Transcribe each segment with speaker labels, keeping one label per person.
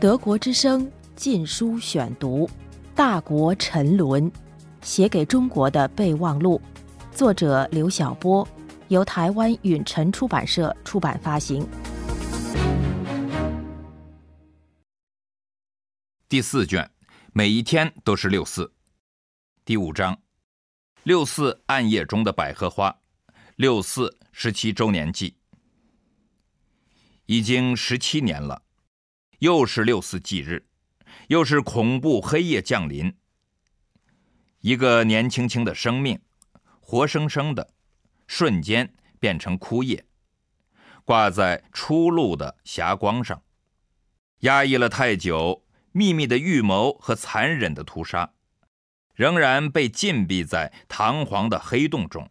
Speaker 1: 德国之声禁书选读，《大国沉沦》，写给中国的备忘录，作者刘晓波，由台湾允晨出版社出版发行。
Speaker 2: 第四卷，每一天都是六四。第五章，六四暗夜中的百合花，六四十七周年祭。已经十七年了，又是六四忌日，又是恐怖黑夜降临。一个年轻轻的生命，活生生的，瞬间变成枯叶，挂在出路的霞光上，压抑了太久，秘密的预谋和残忍的屠杀，仍然被禁闭在堂皇的黑洞中。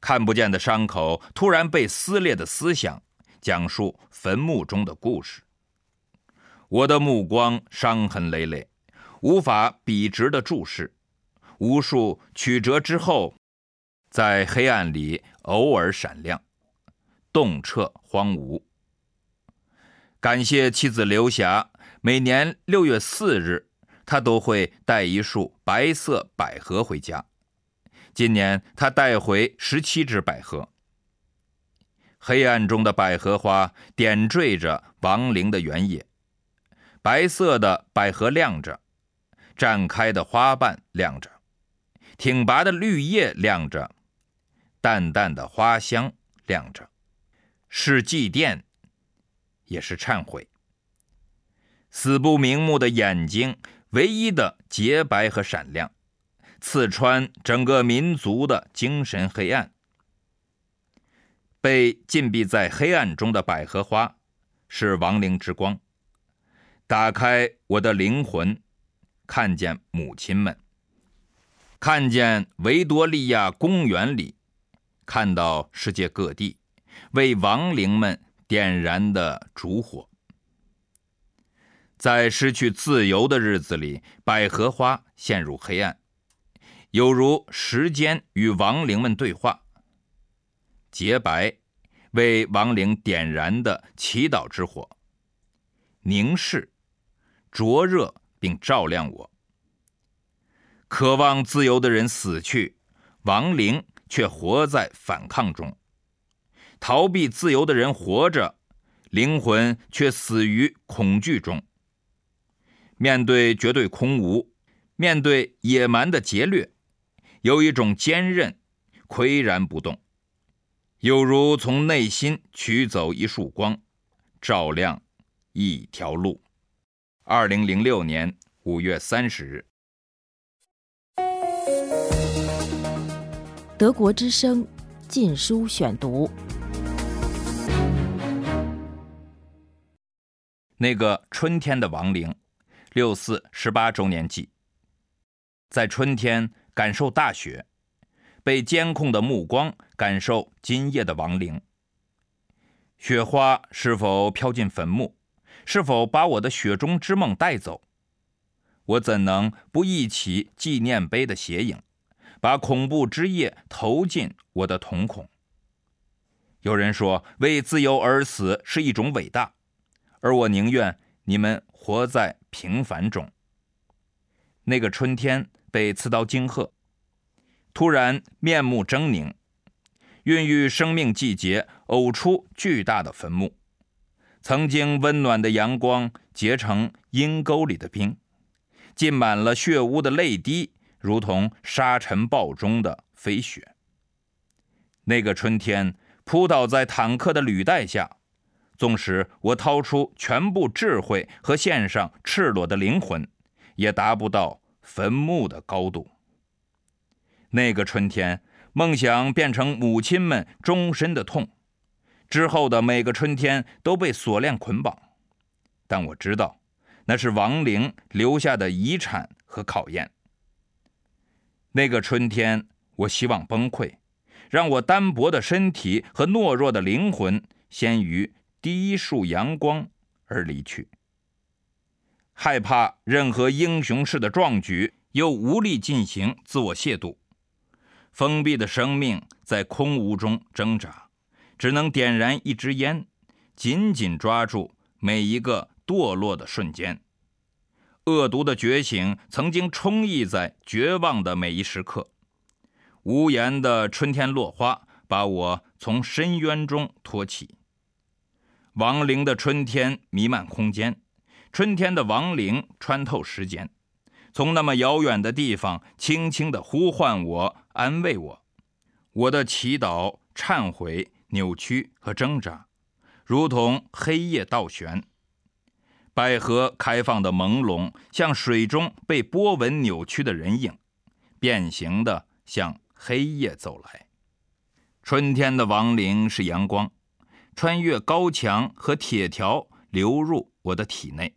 Speaker 2: 看不见的伤口，突然被撕裂的思想。讲述坟墓中的故事。我的目光伤痕累累，无法笔直的注视。无数曲折之后，在黑暗里偶尔闪亮，洞彻荒芜。感谢妻子刘霞，每年六月四日，她都会带一束白色百合回家。今年她带回十七只百合。黑暗中的百合花点缀着亡灵的原野，白色的百合亮着，绽开的花瓣亮着，挺拔的绿叶亮着，淡淡的花香亮着，是祭奠，也是忏悔。死不瞑目的眼睛，唯一的洁白和闪亮，刺穿整个民族的精神黑暗。被禁闭在黑暗中的百合花，是亡灵之光。打开我的灵魂，看见母亲们，看见维多利亚公园里，看到世界各地为亡灵们点燃的烛火。在失去自由的日子里，百合花陷入黑暗，有如时间与亡灵们对话。洁白，为亡灵点燃的祈祷之火；凝视，灼热并照亮我。渴望自由的人死去，亡灵却活在反抗中；逃避自由的人活着，灵魂却死于恐惧中。面对绝对空无，面对野蛮的劫掠，有一种坚韧，岿然不动。有如从内心取走一束光，照亮一条路。二零零六年五月三十日，
Speaker 1: 德国之声禁书选读。
Speaker 2: 那个春天的亡灵，六四十八周年祭，在春天感受大雪。被监控的目光，感受今夜的亡灵。雪花是否飘进坟墓？是否把我的雪中之梦带走？我怎能不忆起纪念碑的斜影，把恐怖之夜投进我的瞳孔？有人说，为自由而死是一种伟大，而我宁愿你们活在平凡中。那个春天被刺刀惊吓。突然面目狰狞，孕育生命季节呕出巨大的坟墓，曾经温暖的阳光结成阴沟里的冰，浸满了血污的泪滴，如同沙尘暴中的飞雪。那个春天扑倒在坦克的履带下，纵使我掏出全部智慧和献上赤裸的灵魂，也达不到坟墓的高度。那个春天，梦想变成母亲们终身的痛。之后的每个春天都被锁链捆绑，但我知道，那是亡灵留下的遗产和考验。那个春天，我希望崩溃，让我单薄的身体和懦弱的灵魂先于第一束阳光而离去。害怕任何英雄式的壮举，又无力进行自我亵渎。封闭的生命在空无中挣扎，只能点燃一支烟，紧紧抓住每一个堕落的瞬间。恶毒的觉醒曾经充溢在绝望的每一时刻。无言的春天落花，把我从深渊中托起。亡灵的春天弥漫空间，春天的亡灵穿透时间，从那么遥远的地方轻轻地呼唤我，安慰我。我的祈祷、忏悔、扭曲和挣扎，如同黑夜倒悬。百合开放的朦胧，像水中被波纹扭曲的人影，变形的向黑夜走来。春天的亡灵是阳光，穿越高墙和铁条流入我的体内，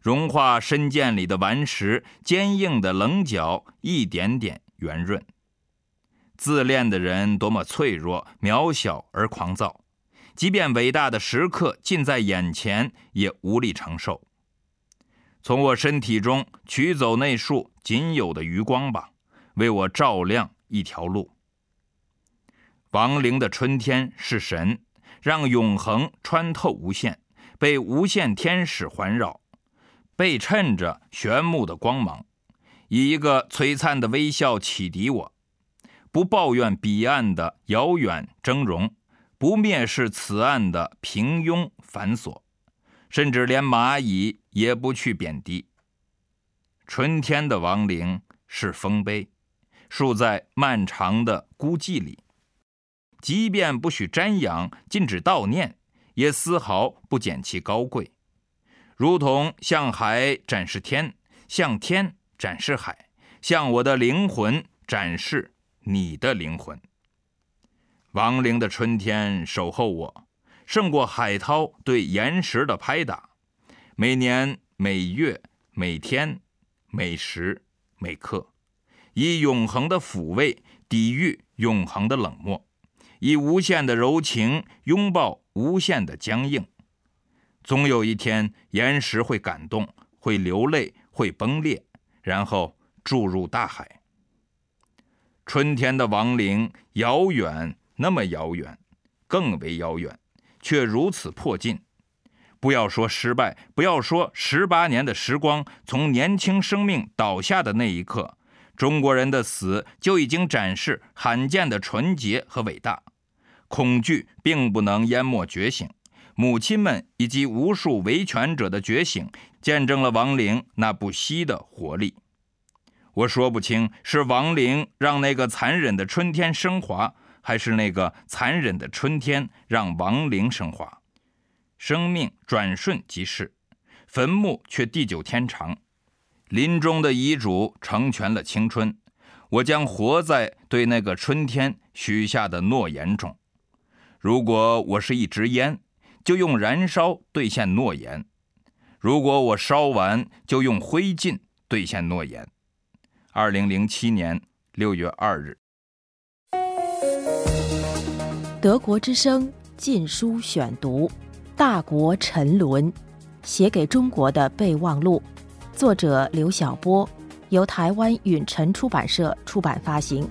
Speaker 2: 融化深涧里的顽石，坚硬的棱角一点点圆润。自恋的人多么脆弱、渺小而狂躁。即便伟大的时刻近在眼前，也无力承受。从我身体中取走那束仅有的余光吧，为我照亮一条路。亡灵的春天是神，让永恒穿透无限，被无限天使环绕，被衬着玄木的光芒，以一个璀璨的微笑启迪我，不抱怨彼岸的遥远峥嵘。不蔑视此岸的平庸繁琐，甚至连蚂蚁也不去贬低。春天的亡灵是丰碑，竖在漫长的孤寂里。即便不许瞻仰，禁止悼念，也丝毫不减其高贵。如同向海展示天，向天展示海，向我的灵魂展示你的灵魂。亡灵的春天守候我，胜过海涛对岩石的拍打。每年每月每天每时每刻，以永恒的抚慰抵御永恒的冷漠，以无限的柔情拥抱无限的僵硬。总有一天，岩石会感动，会流泪，会崩裂，然后注入大海。春天的亡灵遥远。那么遥远，更为遥远，却如此迫近。不要说失败，不要说十八年的时光从年轻生命倒下的那一刻，中国人的死就已经展示罕见的纯洁和伟大。恐惧并不能淹没觉醒，母亲们以及无数维权者的觉醒，见证了亡灵那不息的活力。我说不清是亡灵让那个残忍的春天升华。还是那个残忍的春天，让亡灵升华。生命转瞬即逝，坟墓却地久天长。临终的遗嘱成全了青春，我将活在对那个春天许下的诺言中。如果我是一支烟，就用燃烧兑现诺言；如果我烧完，就用灰烬兑现诺言。二零零七年六月二日。
Speaker 1: 德国之声《禁书选读》，《大国沉沦》，写给中国的备忘录，作者刘晓波，由台湾允晨出版社出版发行。